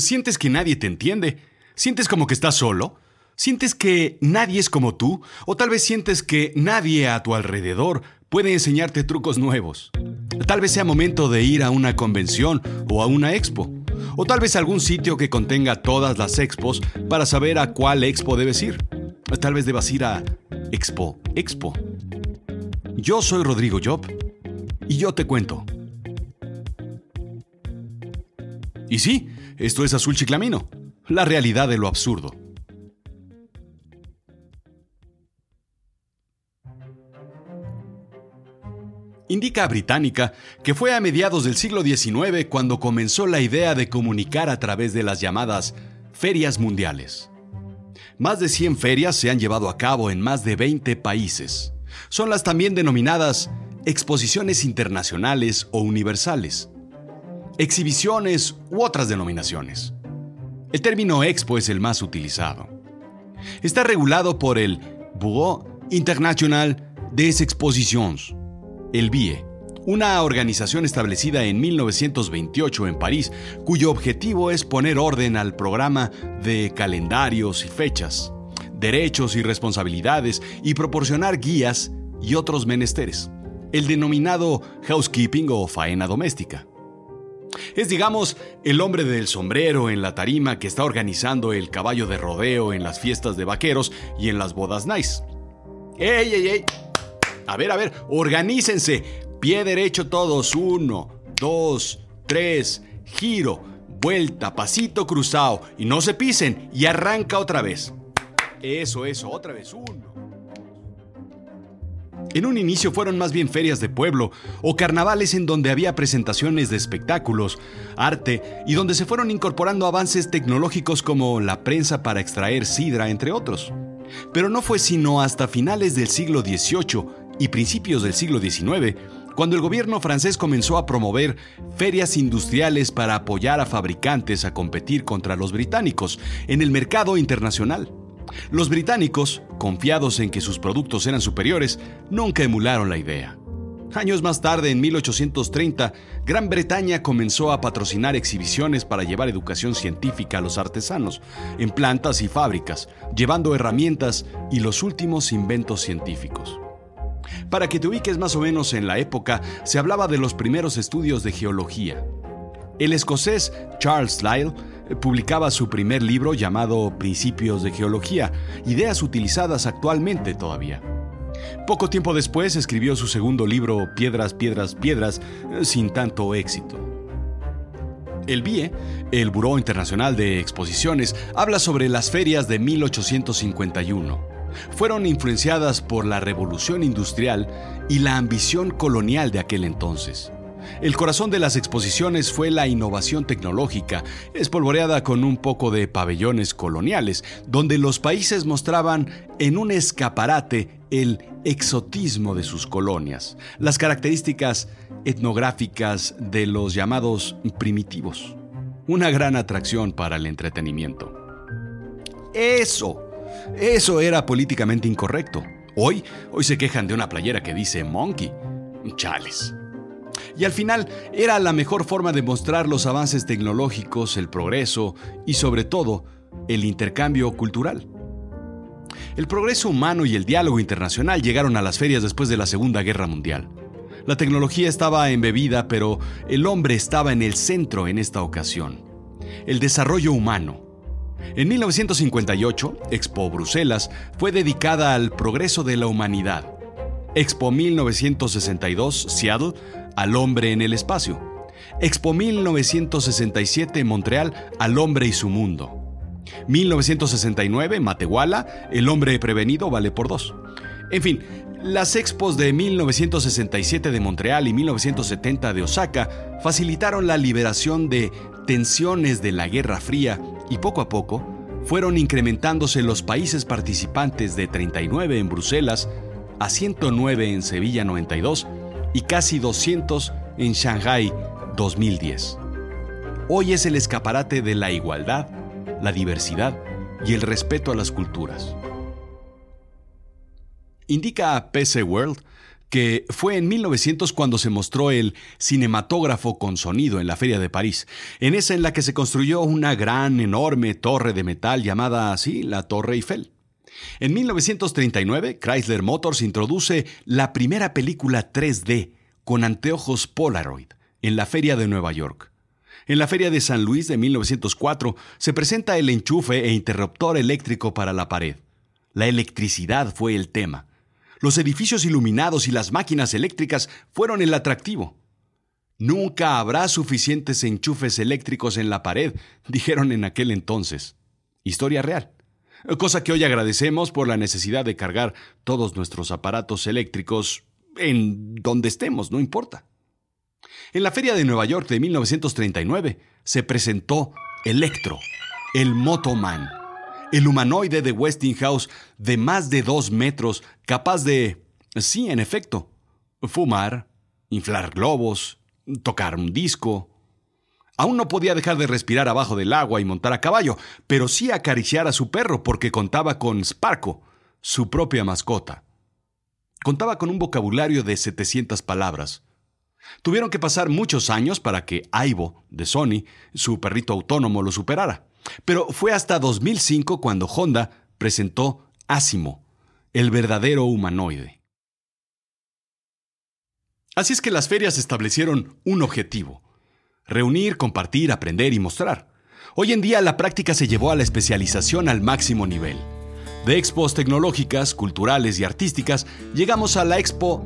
¿Sientes que nadie te entiende? ¿Sientes como que estás solo? ¿Sientes que nadie es como tú? ¿O tal vez sientes que nadie a tu alrededor puede enseñarte trucos nuevos? Tal vez sea momento de ir a una convención o a una expo. O tal vez algún sitio que contenga todas las expos para saber a cuál expo debes ir. Tal vez debas ir a Expo Expo. Yo soy Rodrigo Job y yo te cuento. Y sí, esto es Azul Chiclamino, la realidad de lo absurdo. Indica Británica que fue a mediados del siglo XIX cuando comenzó la idea de comunicar a través de las llamadas ferias mundiales. Más de 100 ferias se han llevado a cabo en más de 20 países. Son las también denominadas exposiciones internacionales o universales, exhibiciones u otras denominaciones. El término expo es el más utilizado. Está regulado por el Bureau International des Expositions, el BIE, una organización establecida en 1928 en París, cuyo objetivo es poner orden al programa de calendarios y fechas, derechos y responsabilidades y proporcionar guías y otros menesteres, el denominado housekeeping o faena doméstica. Es, digamos, el hombre del sombrero en la tarima que está organizando el caballo de rodeo en las fiestas de vaqueros y en las bodas nice. ¡Ey, ey, ey! A ver, a ver, organícense. Pie derecho todos. Uno, dos, tres. Giro, vuelta, pasito cruzado. Y no se pisen. Y arranca otra vez. Eso, eso, otra vez. Uno. En un inicio fueron más bien ferias de pueblo o carnavales en donde había presentaciones de espectáculos, arte y donde se fueron incorporando avances tecnológicos como la prensa para extraer sidra, entre otros. Pero no fue sino hasta finales del siglo XVIII y principios del siglo XIX, cuando el gobierno francés comenzó a promover ferias industriales para apoyar a fabricantes a competir contra los británicos en el mercado internacional. Los británicos, confiados en que sus productos eran superiores, nunca emularon la idea. Años más tarde, en 1830, Gran Bretaña comenzó a patrocinar exhibiciones para llevar educación científica a los artesanos, en plantas y fábricas, llevando herramientas y los últimos inventos científicos. Para que te ubiques más o menos en la época, se hablaba de los primeros estudios de geología. El escocés Charles Lyell publicaba su primer libro llamado Principios de Geología, ideas utilizadas actualmente todavía. Poco tiempo después escribió su segundo libro Piedras, Piedras, Piedras, sin tanto éxito. El BIE, el Buró Internacional de Exposiciones, habla sobre las ferias de 1851 fueron influenciadas por la revolución industrial y la ambición colonial de aquel entonces. El corazón de las exposiciones fue la innovación tecnológica, espolvoreada con un poco de pabellones coloniales, donde los países mostraban en un escaparate el exotismo de sus colonias, las características etnográficas de los llamados primitivos. Una gran atracción para el entretenimiento. Eso eso era políticamente incorrecto. Hoy, hoy se quejan de una playera que dice Monkey. Chales. Y al final era la mejor forma de mostrar los avances tecnológicos, el progreso y sobre todo el intercambio cultural. El progreso humano y el diálogo internacional llegaron a las ferias después de la Segunda Guerra Mundial. La tecnología estaba embebida, pero el hombre estaba en el centro en esta ocasión. El desarrollo humano, en 1958, Expo Bruselas fue dedicada al progreso de la humanidad. Expo 1962, Seattle, al hombre en el espacio. Expo 1967, Montreal, al hombre y su mundo. 1969, Matehuala, el hombre prevenido vale por dos. En fin, las expos de 1967 de Montreal y 1970 de Osaka facilitaron la liberación de tensiones de la Guerra Fría y poco a poco fueron incrementándose los países participantes de 39 en Bruselas a 109 en Sevilla 92 y casi 200 en Shanghai 2010. Hoy es el escaparate de la igualdad, la diversidad y el respeto a las culturas. Indica a PC World que fue en 1900 cuando se mostró el cinematógrafo con sonido en la Feria de París, en esa en la que se construyó una gran, enorme torre de metal llamada así la Torre Eiffel. En 1939, Chrysler Motors introduce la primera película 3D con anteojos Polaroid en la Feria de Nueva York. En la Feria de San Luis de 1904 se presenta el enchufe e interruptor eléctrico para la pared. La electricidad fue el tema. Los edificios iluminados y las máquinas eléctricas fueron el atractivo. Nunca habrá suficientes enchufes eléctricos en la pared, dijeron en aquel entonces. Historia real. Cosa que hoy agradecemos por la necesidad de cargar todos nuestros aparatos eléctricos en donde estemos, no importa. En la Feria de Nueva York de 1939 se presentó Electro, el Motoman el humanoide de Westinghouse de más de dos metros, capaz de, sí, en efecto, fumar, inflar globos, tocar un disco. Aún no podía dejar de respirar abajo del agua y montar a caballo, pero sí acariciar a su perro porque contaba con Sparko, su propia mascota. Contaba con un vocabulario de 700 palabras. Tuvieron que pasar muchos años para que Aibo, de Sony, su perrito autónomo, lo superara. Pero fue hasta 2005 cuando Honda presentó Asimo, el verdadero humanoide. Así es que las ferias establecieron un objetivo. Reunir, compartir, aprender y mostrar. Hoy en día la práctica se llevó a la especialización al máximo nivel. De expos tecnológicas, culturales y artísticas, llegamos a la expo,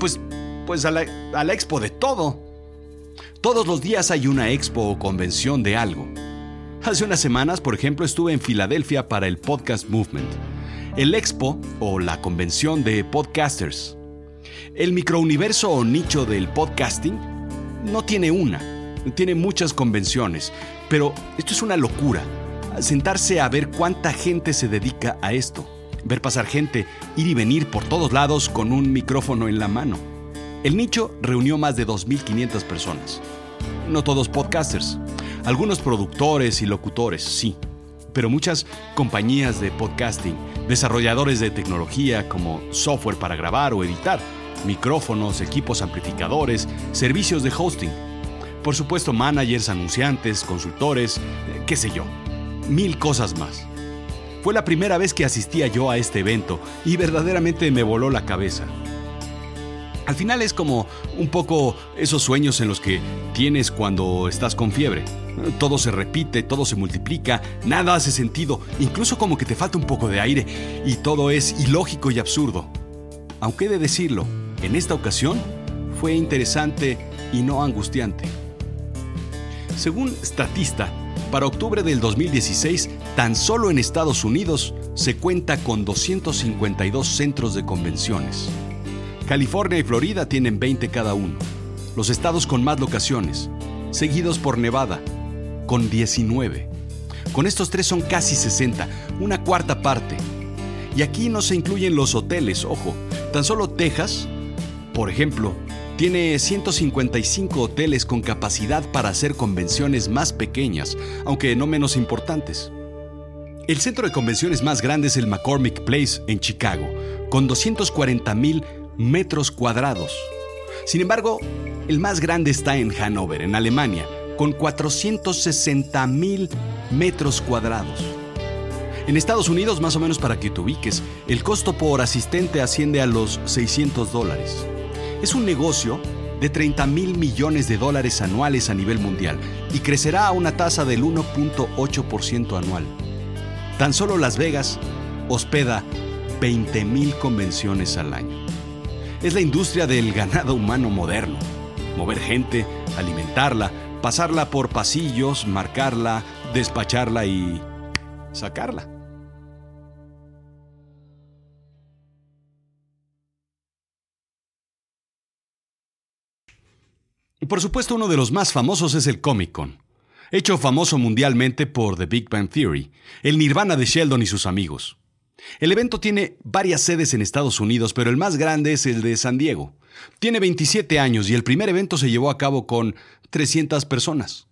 pues, pues a la, a la expo de todo. Todos los días hay una expo o convención de algo. Hace unas semanas, por ejemplo, estuve en Filadelfia para el Podcast Movement, el expo o la convención de podcasters. El microuniverso o nicho del podcasting no tiene una, tiene muchas convenciones, pero esto es una locura. Sentarse a ver cuánta gente se dedica a esto, ver pasar gente, ir y venir por todos lados con un micrófono en la mano. El nicho reunió más de 2.500 personas. No todos podcasters, algunos productores y locutores, sí, pero muchas compañías de podcasting, desarrolladores de tecnología como software para grabar o editar, micrófonos, equipos amplificadores, servicios de hosting. Por supuesto, managers, anunciantes, consultores, qué sé yo, mil cosas más. Fue la primera vez que asistía yo a este evento y verdaderamente me voló la cabeza. Al final es como un poco esos sueños en los que tienes cuando estás con fiebre. Todo se repite, todo se multiplica, nada hace sentido, incluso como que te falta un poco de aire y todo es ilógico y absurdo. Aunque he de decirlo, en esta ocasión fue interesante y no angustiante. Según Statista, para octubre del 2016, tan solo en Estados Unidos se cuenta con 252 centros de convenciones. California y Florida tienen 20 cada uno. Los estados con más locaciones, seguidos por Nevada, con 19. Con estos tres son casi 60, una cuarta parte. Y aquí no se incluyen los hoteles, ojo. Tan solo Texas, por ejemplo, tiene 155 hoteles con capacidad para hacer convenciones más pequeñas, aunque no menos importantes. El centro de convenciones más grande es el McCormick Place en Chicago, con 240 mil metros cuadrados. Sin embargo, el más grande está en Hannover, en Alemania, con 460 mil metros cuadrados. En Estados Unidos, más o menos para que te ubiques, el costo por asistente asciende a los 600 dólares. Es un negocio de 30 mil millones de dólares anuales a nivel mundial y crecerá a una tasa del 1.8% anual. Tan solo Las Vegas hospeda 20 mil convenciones al año es la industria del ganado humano moderno. Mover gente, alimentarla, pasarla por pasillos, marcarla, despacharla y sacarla. Y por supuesto uno de los más famosos es el Comic Con, hecho famoso mundialmente por The Big Bang Theory, el nirvana de Sheldon y sus amigos. El evento tiene varias sedes en Estados Unidos, pero el más grande es el de San Diego. Tiene 27 años y el primer evento se llevó a cabo con 300 personas.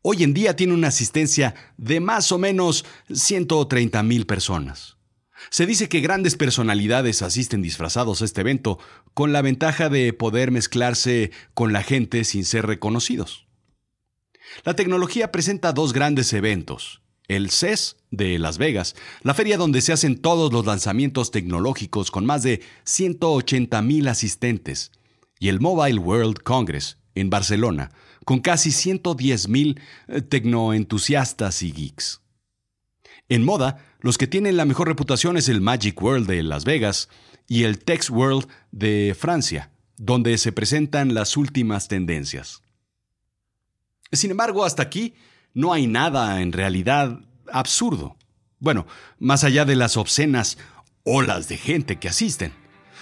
Hoy en día tiene una asistencia de más o menos 130 mil personas. Se dice que grandes personalidades asisten disfrazados a este evento con la ventaja de poder mezclarse con la gente sin ser reconocidos. La tecnología presenta dos grandes eventos. El CES de Las Vegas, la feria donde se hacen todos los lanzamientos tecnológicos con más de 180.000 asistentes, y el Mobile World Congress en Barcelona, con casi 110.000 eh, tecnoentusiastas y geeks. En moda, los que tienen la mejor reputación es el Magic World de Las Vegas y el Tex World de Francia, donde se presentan las últimas tendencias. Sin embargo, hasta aquí no hay nada en realidad absurdo. Bueno, más allá de las obscenas olas de gente que asisten.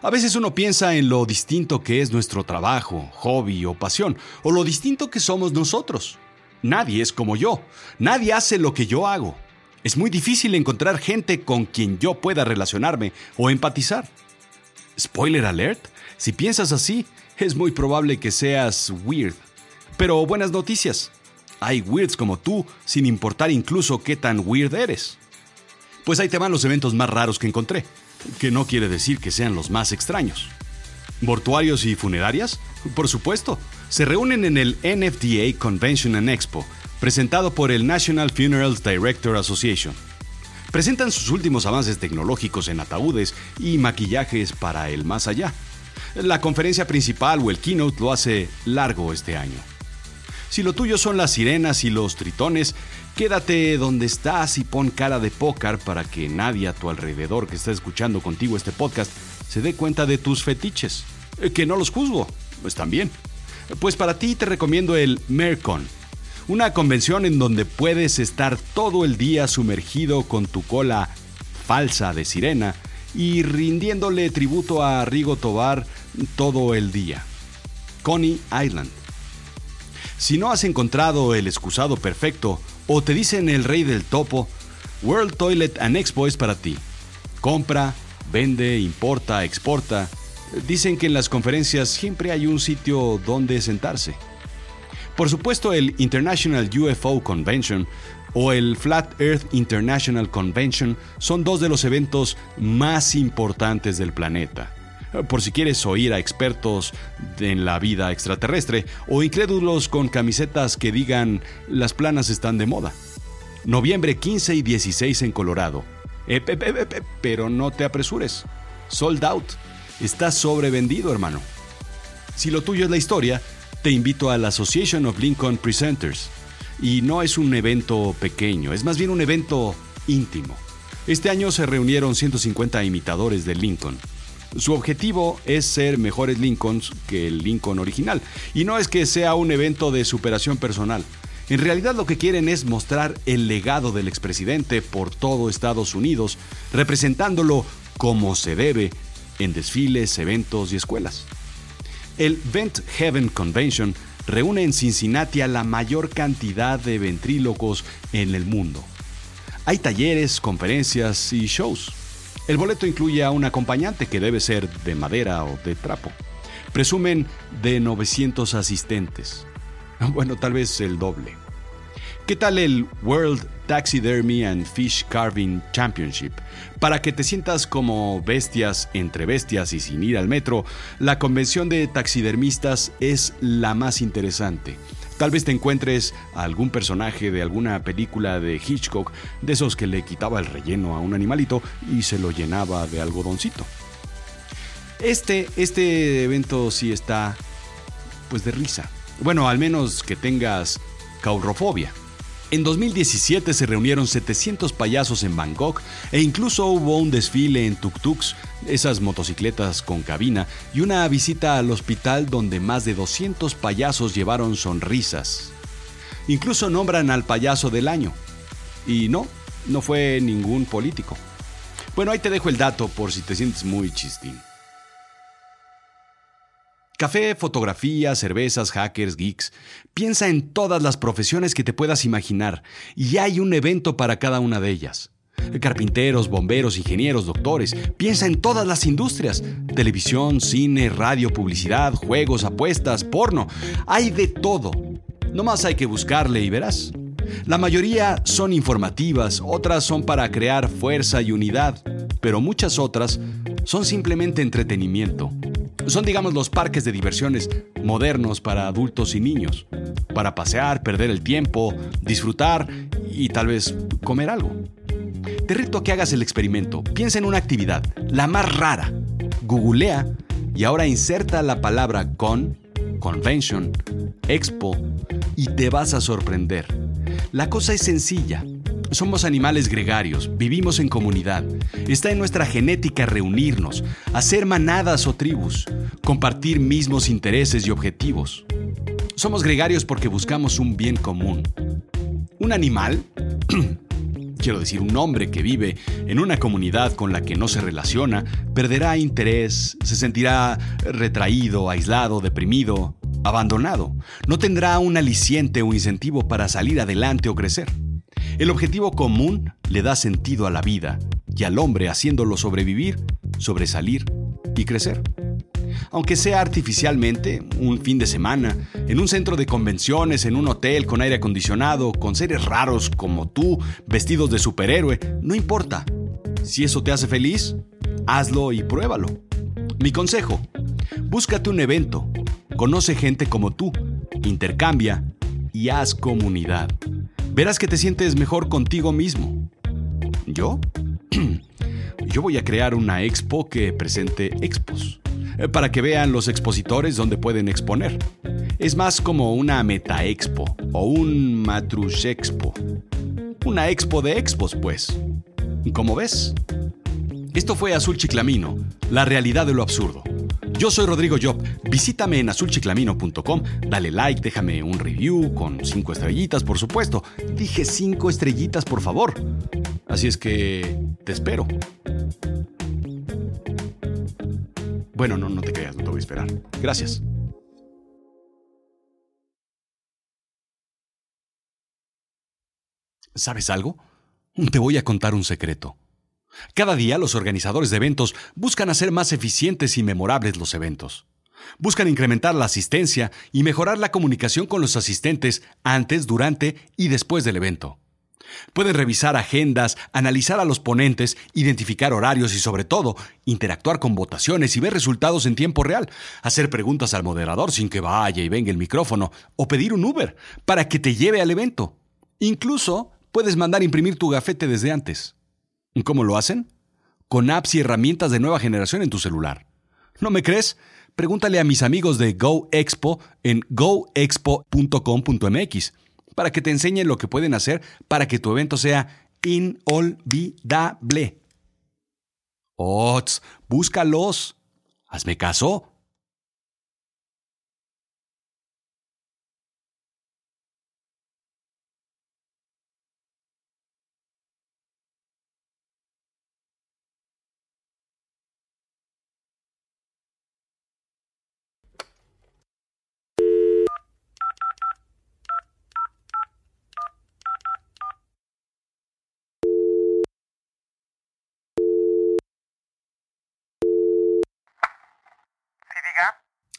A veces uno piensa en lo distinto que es nuestro trabajo, hobby o pasión, o lo distinto que somos nosotros. Nadie es como yo, nadie hace lo que yo hago. Es muy difícil encontrar gente con quien yo pueda relacionarme o empatizar. Spoiler alert, si piensas así, es muy probable que seas weird. Pero buenas noticias. Hay weirds como tú, sin importar incluso qué tan weird eres. Pues ahí te van los eventos más raros que encontré, que no quiere decir que sean los más extraños. ¿Mortuarios y funerarias? Por supuesto. Se reúnen en el NFDA Convention and Expo, presentado por el National Funerals Director Association. Presentan sus últimos avances tecnológicos en ataúdes y maquillajes para el más allá. La conferencia principal o el keynote lo hace largo este año. Si lo tuyo son las sirenas y los tritones, quédate donde estás y pon cara de pócar para que nadie a tu alrededor que está escuchando contigo este podcast se dé cuenta de tus fetiches. Eh, que no los juzgo, están bien. Pues para ti te recomiendo el Mercon, una convención en donde puedes estar todo el día sumergido con tu cola falsa de sirena y rindiéndole tributo a Rigo Tobar todo el día. Coney Island. Si no has encontrado el excusado perfecto o te dicen el rey del topo, World Toilet and Expo es para ti. Compra, vende, importa, exporta. Dicen que en las conferencias siempre hay un sitio donde sentarse. Por supuesto, el International UFO Convention o el Flat Earth International Convention son dos de los eventos más importantes del planeta por si quieres oír a expertos en la vida extraterrestre o incrédulos con camisetas que digan las planas están de moda. Noviembre 15 y 16 en Colorado. Eh, pero no te apresures. Sold out. Está sobrevendido, hermano. Si lo tuyo es la historia, te invito a la Association of Lincoln Presenters. Y no es un evento pequeño, es más bien un evento íntimo. Este año se reunieron 150 imitadores de Lincoln. Su objetivo es ser mejores Lincolns que el Lincoln original. Y no es que sea un evento de superación personal. En realidad lo que quieren es mostrar el legado del expresidente por todo Estados Unidos, representándolo como se debe en desfiles, eventos y escuelas. El Vent Heaven Convention reúne en Cincinnati a la mayor cantidad de ventrílocos en el mundo. Hay talleres, conferencias y shows. El boleto incluye a un acompañante que debe ser de madera o de trapo. Presumen de 900 asistentes. Bueno, tal vez el doble. ¿Qué tal el World Taxidermy and Fish Carving Championship? Para que te sientas como bestias entre bestias y sin ir al metro, la convención de taxidermistas es la más interesante. Tal vez te encuentres a algún personaje de alguna película de Hitchcock, de esos que le quitaba el relleno a un animalito y se lo llenaba de algodoncito. Este, este evento sí está, pues de risa. Bueno, al menos que tengas caurofobia. En 2017 se reunieron 700 payasos en Bangkok e incluso hubo un desfile en tuk-tuks, esas motocicletas con cabina, y una visita al hospital donde más de 200 payasos llevaron sonrisas. Incluso nombran al payaso del año. Y no, no fue ningún político. Bueno, ahí te dejo el dato por si te sientes muy chistín. Café, fotografía, cervezas, hackers, geeks. Piensa en todas las profesiones que te puedas imaginar y hay un evento para cada una de ellas. Carpinteros, bomberos, ingenieros, doctores. Piensa en todas las industrias. Televisión, cine, radio, publicidad, juegos, apuestas, porno. Hay de todo. No más hay que buscarle y verás. La mayoría son informativas, otras son para crear fuerza y unidad. pero muchas otras son simplemente entretenimiento. Son, digamos, los parques de diversiones modernos para adultos y niños, para pasear, perder el tiempo, disfrutar y tal vez comer algo. Te reto a que hagas el experimento. Piensa en una actividad, la más rara. Googlea y ahora inserta la palabra con, convention, expo y te vas a sorprender. La cosa es sencilla. Somos animales gregarios, vivimos en comunidad. Está en nuestra genética reunirnos, hacer manadas o tribus, compartir mismos intereses y objetivos. Somos gregarios porque buscamos un bien común. Un animal, quiero decir un hombre que vive en una comunidad con la que no se relaciona, perderá interés, se sentirá retraído, aislado, deprimido, abandonado. No tendrá un aliciente o incentivo para salir adelante o crecer. El objetivo común le da sentido a la vida y al hombre haciéndolo sobrevivir, sobresalir y crecer. Aunque sea artificialmente, un fin de semana, en un centro de convenciones, en un hotel con aire acondicionado, con seres raros como tú, vestidos de superhéroe, no importa. Si eso te hace feliz, hazlo y pruébalo. Mi consejo, búscate un evento, conoce gente como tú, intercambia y haz comunidad verás que te sientes mejor contigo mismo. ¿Yo? Yo voy a crear una expo que presente expos, eh, para que vean los expositores donde pueden exponer. Es más como una meta expo o un matrush expo. Una expo de expos, pues. ¿Cómo ves? Esto fue Azul Chiclamino, la realidad de lo absurdo. Yo soy Rodrigo Job. Visítame en azulchiclamino.com, dale like, déjame un review con cinco estrellitas, por supuesto. Dije cinco estrellitas, por favor. Así es que te espero. Bueno, no, no te creas, no te voy a esperar. Gracias. ¿Sabes algo? Te voy a contar un secreto. Cada día los organizadores de eventos buscan hacer más eficientes y memorables los eventos. Buscan incrementar la asistencia y mejorar la comunicación con los asistentes antes, durante y después del evento. Pueden revisar agendas, analizar a los ponentes, identificar horarios y sobre todo, interactuar con votaciones y ver resultados en tiempo real, hacer preguntas al moderador sin que vaya y venga el micrófono, o pedir un Uber para que te lleve al evento. Incluso puedes mandar imprimir tu gafete desde antes. ¿Cómo lo hacen? Con apps y herramientas de nueva generación en tu celular. ¿No me crees? Pregúntale a mis amigos de GoExpo en goexpo.com.mx para que te enseñen lo que pueden hacer para que tu evento sea inolvidable. ¡Ots! Búscalos. Hazme caso.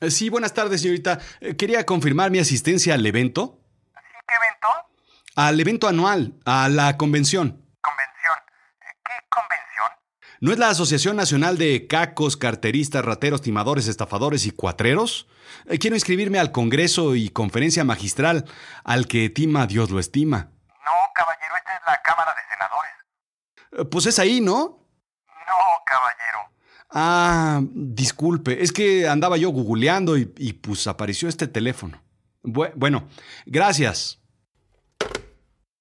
Sí, buenas tardes, señorita. Eh, quería confirmar mi asistencia al evento. ¿Sí? ¿Qué evento? Al evento anual, a la convención. ¿Convención? Eh, ¿Qué convención? ¿No es la Asociación Nacional de Cacos, Carteristas, Rateros, Timadores, Estafadores y Cuatreros? Quiero inscribirme al Congreso y Conferencia Magistral, al que tima Dios lo estima. No, caballero, esta es la Cámara de Senadores. Pues es ahí, ¿no? No, caballero. Ah, disculpe, es que andaba yo googleando y, pues apareció este teléfono. bueno, gracias.